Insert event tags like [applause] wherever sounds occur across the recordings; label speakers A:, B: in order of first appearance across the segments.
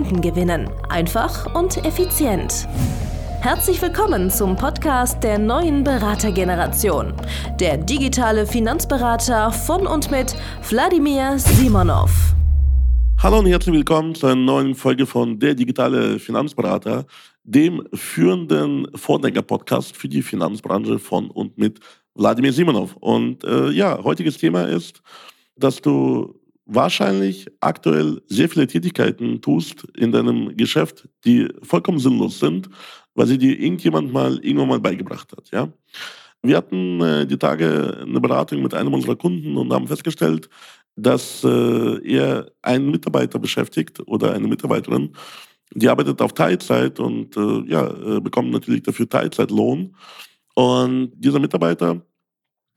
A: Kunden gewinnen. Einfach und effizient. Herzlich willkommen zum Podcast der neuen Beratergeneration. Der digitale Finanzberater von und mit Wladimir Simonov.
B: Hallo und herzlich willkommen zu einer neuen Folge von Der digitale Finanzberater, dem führenden Vordenker-Podcast für die Finanzbranche von und mit Wladimir Simonov. Und äh, ja, heutiges Thema ist, dass du wahrscheinlich aktuell sehr viele Tätigkeiten tust in deinem Geschäft, die vollkommen sinnlos sind, weil sie dir irgendjemand mal irgendwann mal beigebracht hat. Ja? Wir hatten äh, die Tage eine Beratung mit einem unserer Kunden und haben festgestellt, dass äh, er einen Mitarbeiter beschäftigt oder eine Mitarbeiterin, die arbeitet auf Teilzeit und äh, ja, äh, bekommt natürlich dafür Teilzeitlohn. Und dieser Mitarbeiter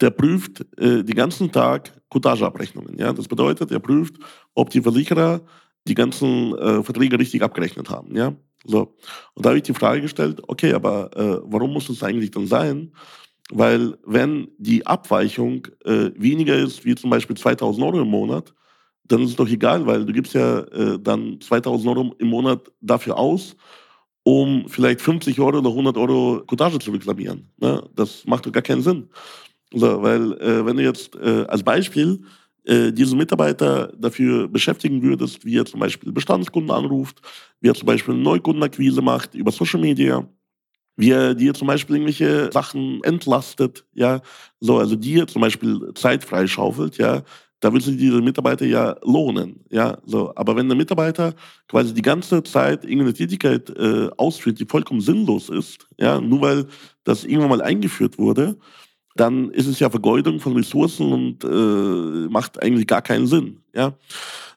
B: der prüft äh, den ganzen Tag Coutageabrechnungen. Ja? Das bedeutet, er prüft, ob die Versicherer die ganzen äh, Verträge richtig abgerechnet haben. Ja? So. Und da habe ich die Frage gestellt, okay, aber äh, warum muss das eigentlich dann sein? Weil wenn die Abweichung äh, weniger ist, wie zum Beispiel 2000 Euro im Monat, dann ist es doch egal, weil du gibst ja äh, dann 2000 Euro im Monat dafür aus, um vielleicht 50 Euro oder 100 Euro Cottage zu reklamieren. Ne? Das macht doch gar keinen Sinn. So, weil äh, wenn du jetzt äh, als Beispiel äh, diesen Mitarbeiter dafür beschäftigen würdest, wie er zum Beispiel Bestandskunden anruft, wie er zum Beispiel Neukundenakquise macht über Social Media, wie er dir zum Beispiel irgendwelche Sachen entlastet, ja, so, also dir zum Beispiel Zeit freischaufelt, ja, da willst du diese Mitarbeiter ja lohnen, ja, so. Aber wenn der Mitarbeiter quasi die ganze Zeit irgendeine Tätigkeit äh, ausführt, die vollkommen sinnlos ist, ja, nur weil das irgendwann mal eingeführt wurde, dann ist es ja Vergeudung von Ressourcen und äh, macht eigentlich gar keinen Sinn. Ja?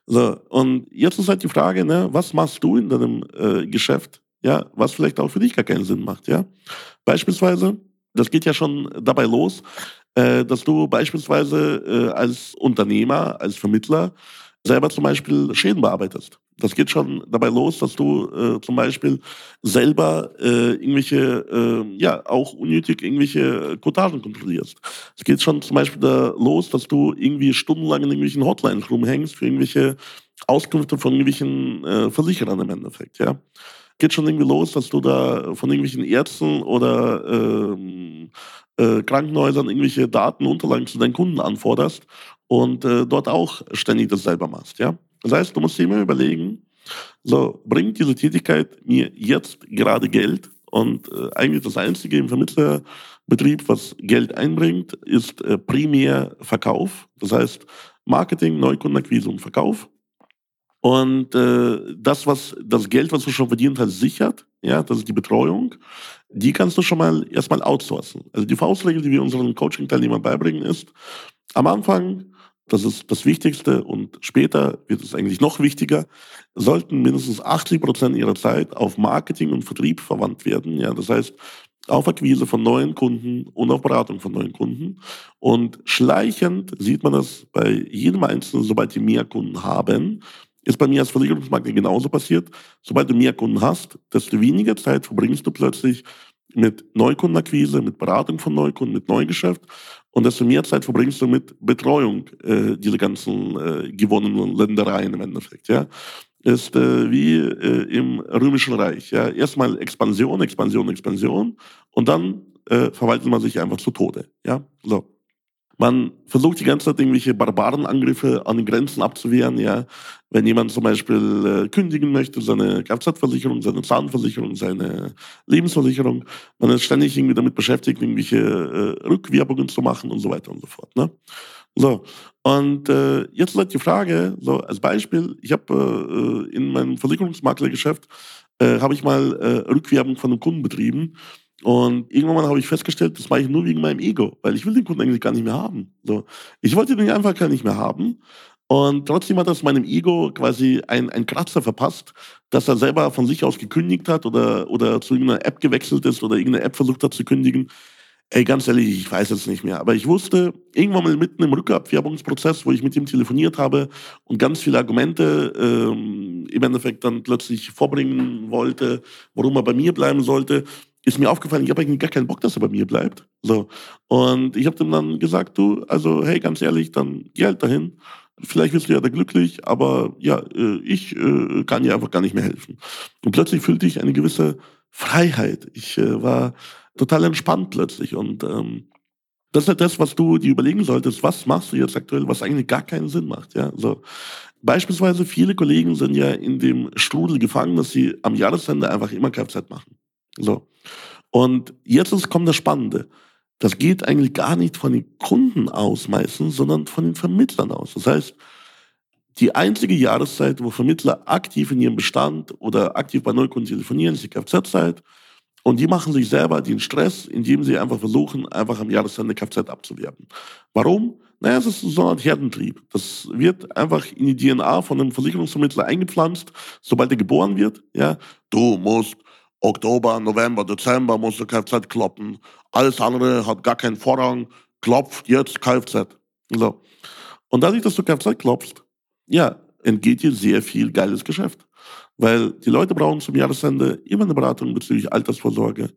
B: So, und jetzt ist halt die Frage, ne, was machst du in deinem äh, Geschäft, ja, was vielleicht auch für dich gar keinen Sinn macht, ja? Beispielsweise, das geht ja schon dabei los, äh, dass du beispielsweise äh, als Unternehmer, als Vermittler selber zum Beispiel Schäden bearbeitest. Das geht schon dabei los, dass du äh, zum Beispiel selber äh, irgendwelche, äh, ja, auch unnötig irgendwelche Cotagen kontrollierst. Es geht schon zum Beispiel da los, dass du irgendwie stundenlang in irgendwelchen Hotlines rumhängst für irgendwelche Auskünfte von irgendwelchen äh, Versicherern im Endeffekt, ja. Geht schon irgendwie los, dass du da von irgendwelchen Ärzten oder ähm, äh, Krankenhäusern irgendwelche Daten, Unterlagen zu deinen Kunden anforderst und äh, dort auch ständig dasselbe machst, ja. Das heißt, du musst dir immer überlegen, so, bringt diese Tätigkeit mir jetzt gerade Geld? Und äh, eigentlich das Einzige im Vermittlerbetrieb, was Geld einbringt, ist äh, primär Verkauf. Das heißt, Marketing, Neukundenakquise und Verkauf. Und äh, das, was das Geld, was du schon verdient hast, sichert, ja, das ist die Betreuung, die kannst du schon mal erstmal outsourcen. Also die Faustregel, die wir unseren Coaching-Teilnehmern beibringen, ist, am Anfang das ist das Wichtigste und später wird es eigentlich noch wichtiger, sollten mindestens 80 Prozent ihrer Zeit auf Marketing und Vertrieb verwandt werden. Ja, das heißt, auf Akquise von neuen Kunden und auf Beratung von neuen Kunden. Und schleichend sieht man das bei jedem Einzelnen, sobald die mehr Kunden haben, ist bei mir als Versicherungsmakler genauso passiert. Sobald du mehr Kunden hast, desto weniger Zeit verbringst du plötzlich mit Neukundenakquise, mit Beratung von Neukunden, mit Neugeschäft und desto mehr Zeit verbringst du mit Betreuung äh, dieser ganzen äh, gewonnenen Ländereien im Endeffekt. Ja? Ist äh, wie äh, im Römischen Reich. Ja? Erstmal Expansion, Expansion, Expansion und dann äh, verwaltet man sich einfach zu Tode. Ja? So. Man versucht die ganze Zeit irgendwelche Barbarenangriffe an den Grenzen abzuwehren. Ja, wenn jemand zum Beispiel äh, kündigen möchte, seine Kfz-Versicherung, seine Zahnversicherung, seine Lebensversicherung, man ist ständig irgendwie damit beschäftigt, irgendwelche äh, Rückwerbungen zu machen und so weiter und so fort. Ne? So und äh, jetzt ist halt die Frage, so als Beispiel, ich habe äh, in meinem Versicherungsmaklergeschäft äh, habe ich mal äh, Rückwerbung von einem Kunden betrieben und irgendwann habe ich festgestellt, das mache ich nur wegen meinem Ego, weil ich will den Kunden eigentlich gar nicht mehr haben. So. Ich wollte den einfach gar nicht mehr haben. Und trotzdem hat das meinem Ego quasi ein, ein Kratzer verpasst, dass er selber von sich aus gekündigt hat oder, oder zu irgendeiner App gewechselt ist oder irgendeine App versucht hat zu kündigen. Ey, ganz ehrlich, ich weiß es nicht mehr. Aber ich wusste, irgendwann mal mitten im Rückabwerbungsprozess, wo ich mit ihm telefoniert habe und ganz viele Argumente ähm, im Endeffekt dann plötzlich vorbringen wollte, warum er bei mir bleiben sollte, ist mir aufgefallen, ich habe eigentlich gar keinen Bock, dass er bei mir bleibt. So. Und ich habe ihm dann gesagt, du, also hey, ganz ehrlich, dann geh halt dahin. Vielleicht wirst du ja da glücklich, aber ja, äh, ich äh, kann dir einfach gar nicht mehr helfen. Und plötzlich fühlte ich eine gewisse Freiheit. Ich äh, war total entspannt plötzlich. Und ähm, das ist halt das, was du dir überlegen solltest. Was machst du jetzt aktuell, was eigentlich gar keinen Sinn macht? Ja, so. Beispielsweise viele Kollegen sind ja in dem Strudel gefangen, dass sie am Jahresende einfach immer Kfz machen. So. Und jetzt kommt das Spannende. Das geht eigentlich gar nicht von den Kunden aus meistens, sondern von den Vermittlern aus. Das heißt, die einzige Jahreszeit, wo Vermittler aktiv in ihrem Bestand oder aktiv bei Neukunden telefonieren, ist die Kfz-Zeit. Und die machen sich selber den Stress, indem sie einfach versuchen, einfach am Jahresende Kfz abzuwerben. Warum? Naja, es ist so eine Art Herdentrieb. Das wird einfach in die DNA von einem Versicherungsvermittler eingepflanzt, sobald er geboren wird. Ja, du musst Oktober, November, Dezember musst du Kfz kloppen. Alles andere hat gar keinen Vorrang. Klopf jetzt Kfz. So. Und dadurch, dass du Kfz klopfst, ja, entgeht dir sehr viel geiles Geschäft. Weil die Leute brauchen zum Jahresende immer eine Beratung bezüglich Altersvorsorge,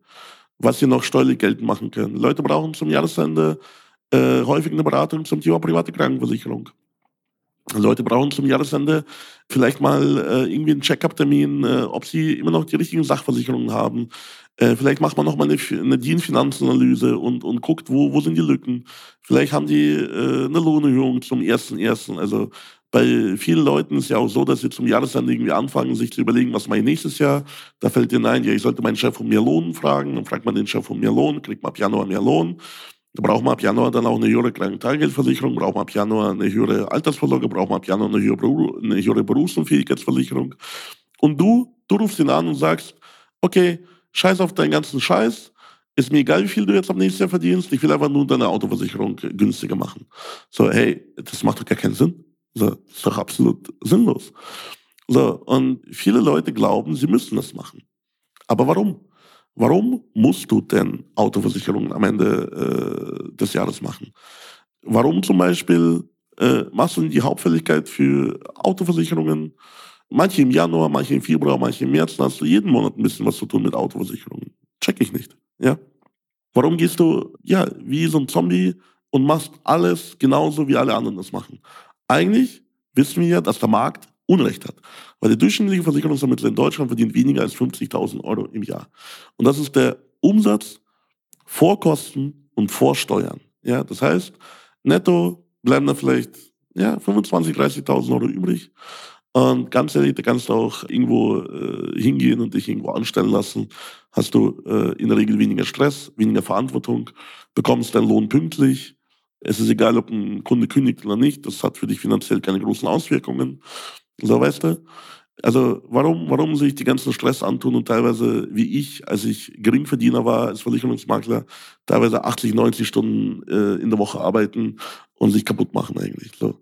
B: was sie noch steuerlich geltend machen können. Leute brauchen zum Jahresende äh, häufig eine Beratung zum Thema private Krankenversicherung. Leute brauchen zum Jahresende vielleicht mal äh, irgendwie einen Check-up-Termin, äh, ob sie immer noch die richtigen Sachversicherungen haben. Äh, vielleicht macht man noch mal eine, eine DIN-Finanzanalyse und, und guckt, wo, wo sind die Lücken. Vielleicht haben die äh, eine Lohnerhöhung zum ersten ersten. Also bei vielen Leuten ist ja auch so, dass sie zum Jahresende irgendwie anfangen, sich zu überlegen, was mache ich nächstes Jahr. Da fällt ihnen ein, ja, ich sollte meinen Chef um mehr Lohn fragen. Dann fragt man den Chef um mehr Lohn, kriegt man ab Januar mehr Lohn. Da braucht man ab Januar dann auch eine höhere Krankentaggeldversicherung, braucht man ab Januar eine höhere Altersvorsorge, braucht man ab Januar eine höhere, eine höhere Berufsunfähigkeitsversicherung. Und du, du rufst ihn an und sagst, okay, scheiß auf deinen ganzen Scheiß, ist mir egal, wie viel du jetzt am nächsten Jahr verdienst, ich will einfach nur deine Autoversicherung günstiger machen. So, hey, das macht doch gar keinen Sinn. So, das ist doch absolut sinnlos. So, und viele Leute glauben, sie müssen das machen. Aber warum? Warum musst du denn Autoversicherungen am Ende äh, des Jahres machen? Warum zum Beispiel äh, machst du die Hauptfälligkeit für Autoversicherungen? Manche im Januar, manche im Februar, manche im März, hast du jeden Monat ein bisschen was zu tun mit Autoversicherungen. Check ich nicht. Ja? Warum gehst du, ja, wie so ein Zombie und machst alles genauso, wie alle anderen das machen? Eigentlich wissen wir ja, dass der Markt Unrecht hat. Weil der durchschnittliche Versicherungsvermittler in Deutschland verdient weniger als 50.000 Euro im Jahr. Und das ist der Umsatz vor Kosten und vor Steuern. Ja, das heißt, netto bleiben da vielleicht ja, 25.000, 30.000 Euro übrig. Und ganz ehrlich, da kannst du auch irgendwo äh, hingehen und dich irgendwo anstellen lassen. Hast du äh, in der Regel weniger Stress, weniger Verantwortung, bekommst deinen Lohn pünktlich. Es ist egal, ob ein Kunde kündigt oder nicht. Das hat für dich finanziell keine großen Auswirkungen. So, weißt du? Also warum, warum sich die ganzen Stress antun und teilweise, wie ich, als ich Geringverdiener war, als Versicherungsmakler, teilweise 80, 90 Stunden äh, in der Woche arbeiten und sich kaputt machen eigentlich. So.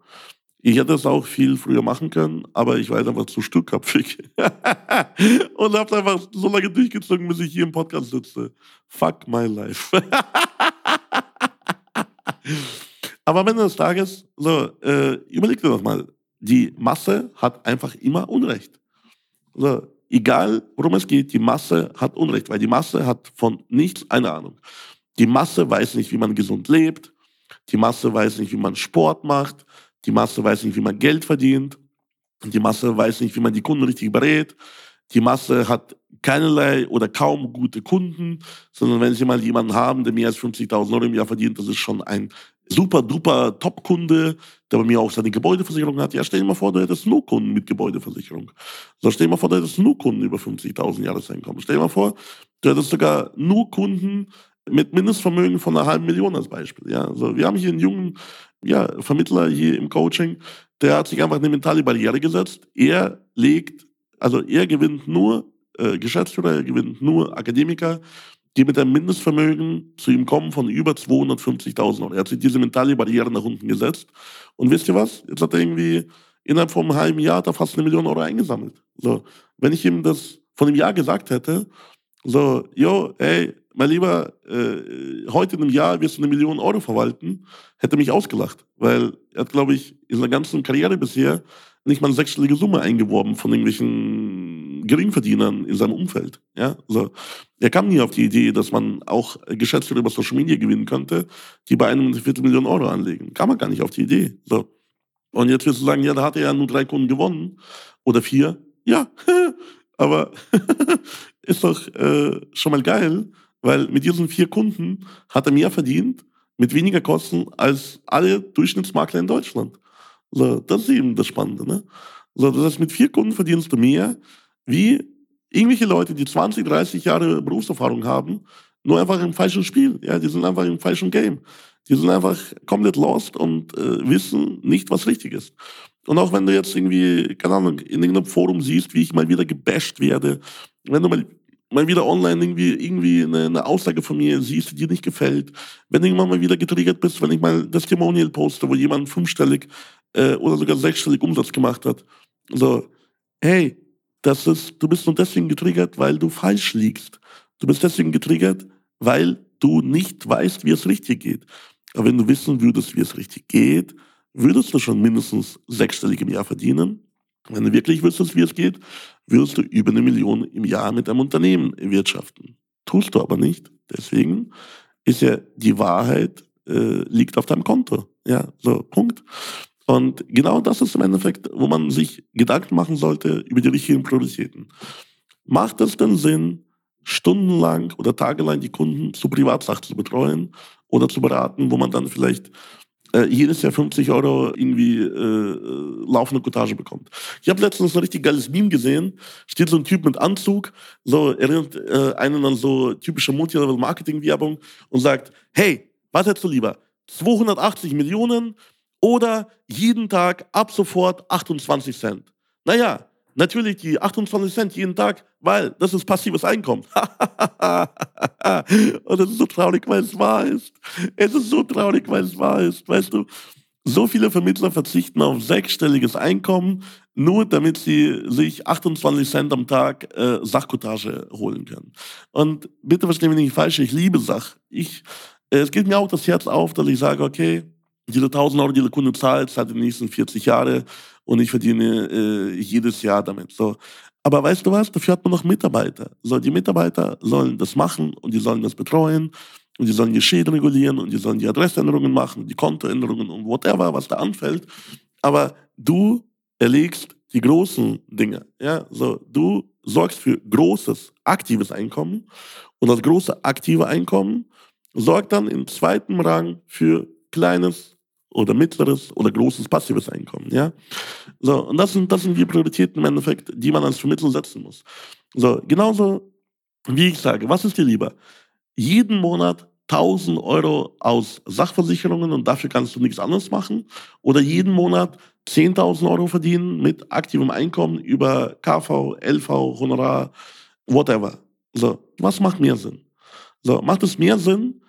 B: Ich hätte das auch viel früher machen können, aber ich war einfach zu stückköpfig. [laughs] und habe einfach so lange durchgezogen, bis ich hier im Podcast sitze. Fuck my life. [laughs] aber am Ende des Tages, so, äh, überleg dir das mal die Masse hat einfach immer Unrecht. Also, egal, worum es geht, die Masse hat Unrecht, weil die Masse hat von nichts eine Ahnung. Die Masse weiß nicht, wie man gesund lebt. Die Masse weiß nicht, wie man Sport macht. Die Masse weiß nicht, wie man Geld verdient. Die Masse weiß nicht, wie man die Kunden richtig berät. Die Masse hat keinerlei oder kaum gute Kunden, sondern wenn sie mal jemanden haben, der mehr als 50.000 Euro im Jahr verdient, das ist schon ein super duper Top-Kunde, der bei mir auch seine Gebäudeversicherung hat. Ja, stell dir mal vor, du hättest nur Kunden mit Gebäudeversicherung. So, stell dir mal vor, du hättest nur Kunden über 50.000 Jahreseinkommen. Stell dir mal vor, du hättest sogar nur Kunden mit Mindestvermögen von einer halben Million als Beispiel. Ja, also wir haben hier einen jungen ja, Vermittler hier im Coaching, der hat sich einfach eine mentale Barriere gesetzt. Er legt, also er gewinnt nur äh, Geschäftsführer, er gewinnt nur Akademiker, die mit einem Mindestvermögen zu ihm kommen von über 250.000 Euro. Er hat sich diese mentale Barriere nach unten gesetzt. Und wisst ihr was? Jetzt hat er irgendwie innerhalb von einem halben Jahr da fast eine Million Euro eingesammelt. So, wenn ich ihm das von einem Jahr gesagt hätte, so, yo, ey, mein Lieber, äh, heute in einem Jahr wirst du eine Million Euro verwalten, hätte mich ausgelacht. Weil er hat, glaube ich, in seiner ganzen Karriere bisher nicht mal eine sechsstellige Summe eingeworben von irgendwelchen Geringverdienern in seinem Umfeld. Ja, so. Er kam nie auf die Idee, dass man auch Geschäftsführer über Social Media gewinnen könnte, die bei einem eine Viertelmillion Euro anlegen. Kam man gar nicht auf die Idee. So. Und jetzt wirst du sagen, ja, da hat er ja nur drei Kunden gewonnen. Oder vier. Ja, [laughs] aber [laughs] ist doch äh, schon mal geil, weil mit diesen vier Kunden hat er mehr verdient, mit weniger Kosten als alle Durchschnittsmakler in Deutschland. So, das ist eben das Spannende. Ne? So, das heißt, mit vier Kunden verdienst du mehr, wie irgendwelche Leute, die 20, 30 Jahre Berufserfahrung haben, nur einfach im falschen Spiel. Ja, die sind einfach im falschen Game. Die sind einfach komplett lost und äh, wissen nicht, was richtig ist. Und auch wenn du jetzt irgendwie, keine Ahnung, in irgendeinem Forum siehst, wie ich mal wieder gebasht werde, wenn du mal, mal wieder online irgendwie, irgendwie eine, eine Aussage von mir siehst, die dir nicht gefällt, wenn du irgendwann mal wieder getriggert bist, wenn ich mal das Testimonial poste, wo jemand fünfstellig äh, oder sogar sechsstellig Umsatz gemacht hat. So, hey, das ist, du bist nur deswegen getriggert, weil du falsch liegst. Du bist deswegen getriggert, weil du nicht weißt, wie es richtig geht. Aber wenn du wissen würdest, wie es richtig geht, würdest du schon mindestens sechsstellig im Jahr verdienen. Wenn du wirklich wüsstest, wie es geht, würdest du über eine Million im Jahr mit einem Unternehmen wirtschaften. Tust du aber nicht. Deswegen ist ja die Wahrheit äh, liegt auf deinem Konto. Ja, so Punkt. Und genau das ist im Endeffekt, wo man sich Gedanken machen sollte über die richtigen Prioritäten. Macht es denn Sinn, stundenlang oder tagelang die Kunden zu Privatsachen zu betreuen oder zu beraten, wo man dann vielleicht äh, jedes Jahr 50 Euro irgendwie äh, laufende Cottage bekommt. Ich habe letztens ein richtig geiles Meme gesehen. Steht so ein Typ mit Anzug, so erinnert äh, einen an so typische Multilevel-Marketing-Werbung und sagt, hey, was hättest du lieber? 280 Millionen oder jeden Tag ab sofort 28 Cent. Naja, natürlich die 28 Cent jeden Tag, weil das ist passives Einkommen. [laughs] Und es ist so traurig, weil es wahr ist. Es ist so traurig, weil es wahr ist. Weißt du, so viele Vermittler verzichten auf sechsstelliges Einkommen, nur damit sie sich 28 Cent am Tag äh, Sachkotage holen können. Und bitte verstehen mich nicht falsch, ich liebe Sach. Ich, äh, es geht mir auch das Herz auf, dass ich sage, okay, diese 1000 Euro, die der Kunde zahlt, zahlt den nächsten 40 Jahre und ich verdiene äh, jedes Jahr damit. So. Aber weißt du was? Dafür hat man noch Mitarbeiter. So, die Mitarbeiter sollen das machen und die sollen das betreuen und die sollen die Schäden regulieren und die sollen die Adressänderungen machen, die Kontoänderungen und whatever, was da anfällt. Aber du erlegst die großen Dinge. Ja, so du sorgst für großes aktives Einkommen und das große aktive Einkommen sorgt dann im zweiten Rang für kleines oder mittleres oder großes passives Einkommen. Ja? So, und das sind, das sind die Prioritäten im Endeffekt, die man als Vermittler setzen muss. So, genauso wie ich sage, was ist dir lieber? Jeden Monat 1000 Euro aus Sachversicherungen und dafür kannst du nichts anderes machen oder jeden Monat 10.000 Euro verdienen mit aktivem Einkommen über KV, LV, Honorar, whatever. So, was macht mehr Sinn? So, macht es mehr Sinn,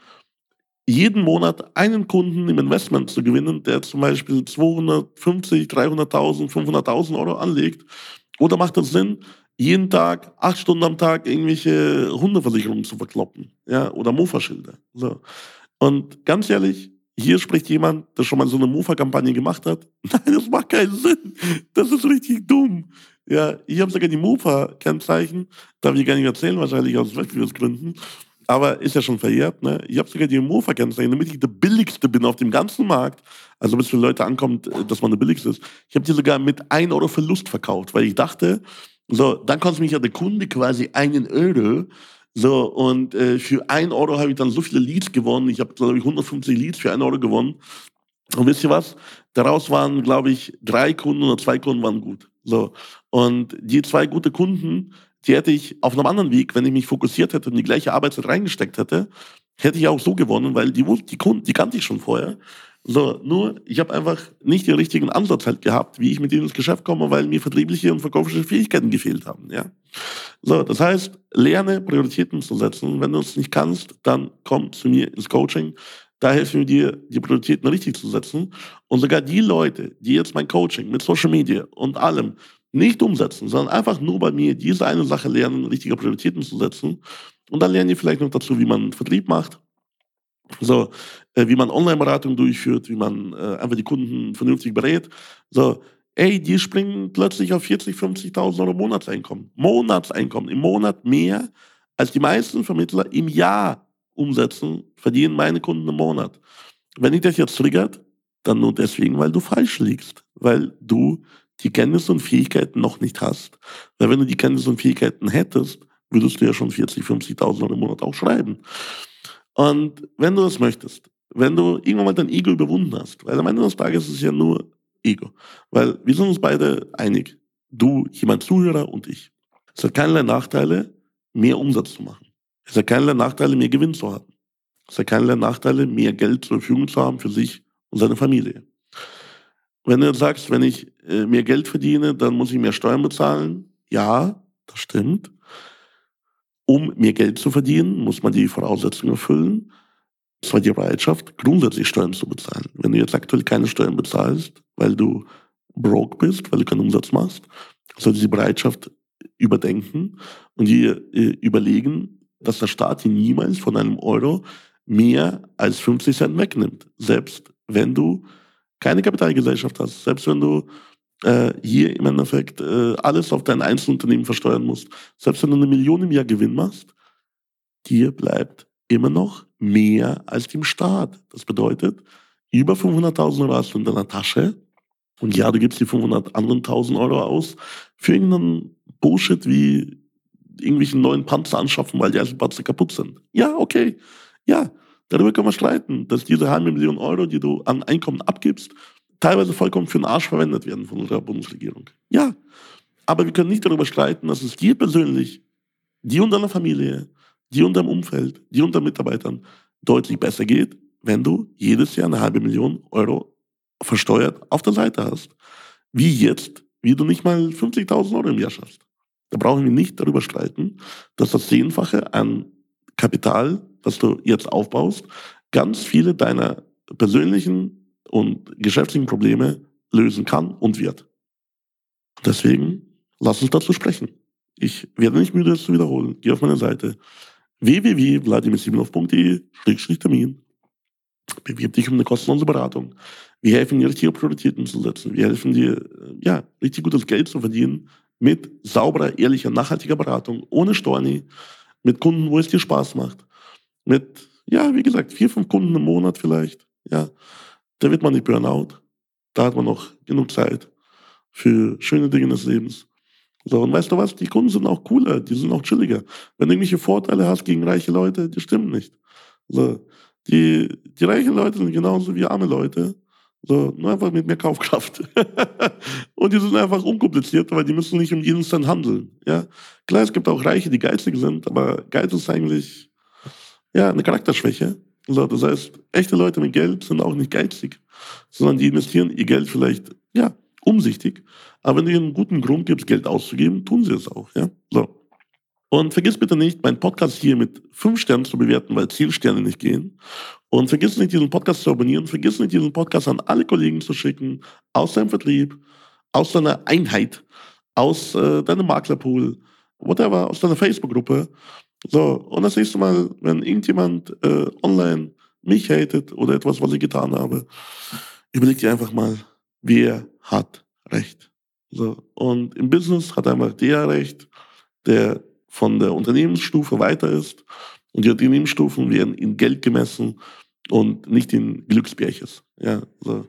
B: jeden Monat einen Kunden im Investment zu gewinnen, der zum Beispiel 250, 300.000, 500.000 Euro anlegt? Oder macht es Sinn, jeden Tag, acht Stunden am Tag irgendwelche Hundeversicherungen zu verkloppen? Ja, oder Mofa-Schilder. So. Und ganz ehrlich, hier spricht jemand, der schon mal so eine Mofa-Kampagne gemacht hat. [laughs] Nein, das macht keinen Sinn. Das ist richtig dumm. Ja, ich habe sogar die Mofa-Kennzeichen, darf ich gar nicht erzählen, wahrscheinlich aus Wettbewerbsgründen aber ist ja schon verjährt. Ne? Ich habe sogar die Mofa-Kennzeichen, damit ich der billigste bin auf dem ganzen Markt. Also bis für Leute ankommt, äh, dass man der billigste ist. Ich habe die sogar mit 1 Euro Verlust verkauft, weil ich dachte, so, dann konnte mich ja der Kunde quasi einen Euro so, und äh, für 1 Euro habe ich dann so viele Leads gewonnen. Ich habe, glaube ich, 150 Leads für 1 Euro gewonnen. Und wisst ihr was? Daraus waren, glaube ich, drei Kunden oder zwei Kunden waren gut. So. Und die zwei gute Kunden die hätte ich auf einem anderen Weg, wenn ich mich fokussiert hätte und die gleiche Arbeitszeit reingesteckt hätte, hätte ich auch so gewonnen, weil die, die Kunden, die kannte ich schon vorher. So, nur ich habe einfach nicht den richtigen Ansatz halt gehabt, wie ich mit denen ins Geschäft komme, weil mir vertriebliche und verkäufliche Fähigkeiten gefehlt haben. Ja, So, das heißt, lerne Prioritäten zu setzen. Wenn du es nicht kannst, dann komm zu mir ins Coaching. Da helfen wir dir, die Prioritäten richtig zu setzen. Und sogar die Leute, die jetzt mein Coaching mit Social Media und allem nicht umsetzen, sondern einfach nur bei mir diese eine Sache lernen, richtige Prioritäten zu setzen. Und dann lernen die vielleicht noch dazu, wie man Vertrieb macht, so, äh, wie man Online-Beratung durchführt, wie man äh, einfach die Kunden vernünftig berät. So, ey, die springen plötzlich auf 40, 50.000 Euro Monatseinkommen. Monatseinkommen. Im Monat mehr als die meisten Vermittler im Jahr umsetzen, verdienen meine Kunden im Monat. Wenn ich das jetzt triggert, dann nur deswegen, weil du falsch liegst. Weil du die Kenntnisse und Fähigkeiten noch nicht hast. Weil wenn du die Kenntnisse und Fähigkeiten hättest, würdest du ja schon 40, 50.000 Euro im Monat auch schreiben. Und wenn du das möchtest, wenn du irgendwann mal dein Ego überwunden hast, weil am Ende des Tages ist es ja nur Ego. Weil wir sind uns beide einig. Du, jemand Zuhörer und ich. Es hat keinerlei Nachteile, mehr Umsatz zu machen. Es hat keinerlei Nachteile, mehr Gewinn zu haben. Es hat keinerlei Nachteile, mehr Geld zur Verfügung zu haben für sich und seine Familie. Wenn du jetzt sagst, wenn ich äh, mehr Geld verdiene, dann muss ich mehr Steuern bezahlen. Ja, das stimmt um mehr Geld zu verdienen, muss man die Voraussetzungen erfüllen. Zwar die Bereitschaft, grundsätzlich Steuern zu bezahlen. Wenn du jetzt aktuell keine Steuern bezahlst, weil du broke bist, weil du keinen Umsatz machst, solltest du die Bereitschaft überdenken und dir äh, überlegen, dass der Staat dir niemals von einem Euro mehr als 50 Cent wegnimmt. Selbst wenn du keine Kapitalgesellschaft hast, selbst wenn du äh, hier im Endeffekt äh, alles auf dein Einzelunternehmen versteuern musst. Selbst wenn du eine Million im Jahr Gewinn machst, dir bleibt immer noch mehr als dem Staat. Das bedeutet, über 500.000 Euro hast du in deiner Tasche und ja, du gibst die 500 anderen 1000 Euro aus für irgendeinen Bullshit wie irgendwelchen neuen Panzer anschaffen, weil die alten Panzer kaputt sind. Ja, okay. Ja, darüber können wir streiten, dass diese halbe Million Euro, die du an Einkommen abgibst, teilweise vollkommen für den Arsch verwendet werden von unserer Bundesregierung. Ja, aber wir können nicht darüber streiten, dass es dir persönlich, dir und deiner Familie, dir und deinem Umfeld, dir und deinen Mitarbeitern deutlich besser geht, wenn du jedes Jahr eine halbe Million Euro versteuert auf der Seite hast. Wie jetzt, wie du nicht mal 50.000 Euro im Jahr schaffst. Da brauchen wir nicht darüber streiten, dass das Zehnfache an Kapital, das du jetzt aufbaust, ganz viele deiner persönlichen und geschäftlichen Probleme lösen kann und wird. Deswegen lass uns dazu sprechen. Ich werde nicht müde, es zu wiederholen. Geh auf meine Seite www.vladimirsimonov.de-termin. Bewirb dich um eine kostenlose Beratung. Wir helfen dir, richtige Prioritäten zu setzen. Wir helfen dir, ja, richtig gutes Geld zu verdienen mit sauberer, ehrlicher, nachhaltiger Beratung, ohne Storni, mit Kunden, wo es dir Spaß macht. Mit, ja, wie gesagt, vier, fünf Kunden im Monat vielleicht, ja. Da wird man nicht Burnout. Da hat man noch genug Zeit für schöne Dinge des Lebens. So, und weißt du was? Die Kunden sind auch cooler, die sind auch chilliger. Wenn du irgendwelche Vorteile hast gegen reiche Leute, die stimmen nicht. So, die, die reichen Leute sind genauso wie arme Leute. So, nur einfach mit mehr Kaufkraft. [laughs] und die sind einfach unkompliziert, weil die müssen nicht um jeden Cent handeln. Ja? Klar, es gibt auch Reiche, die geizig sind, aber Geiz ist eigentlich ja, eine Charakterschwäche. So, das heißt, echte Leute mit Geld sind auch nicht geizig, sondern die investieren ihr Geld vielleicht, ja, umsichtig. Aber wenn du ihnen einen guten Grund gibst, Geld auszugeben, tun sie es auch, ja. So. Und vergiss bitte nicht, meinen Podcast hier mit fünf Sternen zu bewerten, weil zehn Sterne nicht gehen. Und vergiss nicht, diesen Podcast zu abonnieren. Vergiss nicht, diesen Podcast an alle Kollegen zu schicken, aus deinem Vertrieb, aus deiner Einheit, aus äh, deinem Maklerpool, whatever, aus deiner Facebook-Gruppe. So, und das nächste Mal, wenn irgendjemand äh, online mich hatet oder etwas, was ich getan habe, überleg dir einfach mal, wer hat Recht. So, und im Business hat einfach der Recht, der von der Unternehmensstufe weiter ist. Und die Unternehmensstufen werden in Geld gemessen und nicht in Glücksbärches. Ja, so.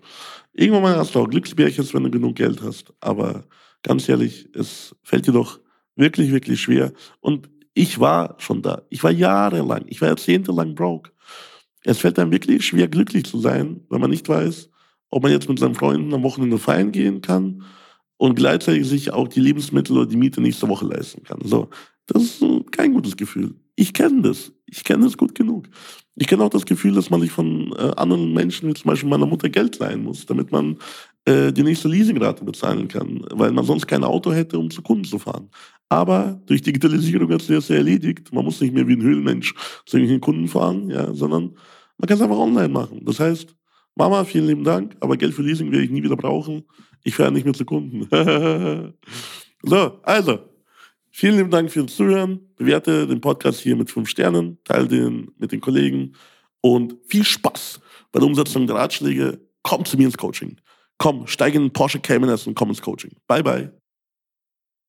B: Irgendwann mal hast du auch Glücksbärches, wenn du genug Geld hast. Aber ganz ehrlich, es fällt dir doch wirklich, wirklich schwer. Und ich war schon da. Ich war jahrelang, ich war jahrzehntelang broke. Es fällt einem wirklich schwer, glücklich zu sein, wenn man nicht weiß, ob man jetzt mit seinen Freunden am Wochenende feiern gehen kann und gleichzeitig sich auch die Lebensmittel oder die Miete nächste Woche leisten kann. So, das ist kein gutes Gefühl. Ich kenne das. Ich kenne das gut genug. Ich kenne auch das Gefühl, dass man sich von äh, anderen Menschen, wie zum Beispiel meiner Mutter, Geld leihen muss, damit man äh, die nächste Leasingrate bezahlen kann, weil man sonst kein Auto hätte, um zu Kunden zu fahren. Aber durch Digitalisierung hat sich das erledigt. Man muss nicht mehr wie ein Höhlenmensch zu irgendwelchen Kunden fahren, ja, sondern man kann es einfach online machen. Das heißt, Mama, vielen lieben Dank, aber Geld für Leasing werde ich nie wieder brauchen. Ich fahre nicht mehr zu Kunden. [laughs] so, also, vielen lieben Dank fürs Zuhören. Bewerte den Podcast hier mit fünf Sternen, teile den mit den Kollegen und viel Spaß bei der Umsetzung der Ratschläge. Komm zu mir ins Coaching. Komm, steig in den Porsche Cayman und komm ins Coaching. Bye, bye.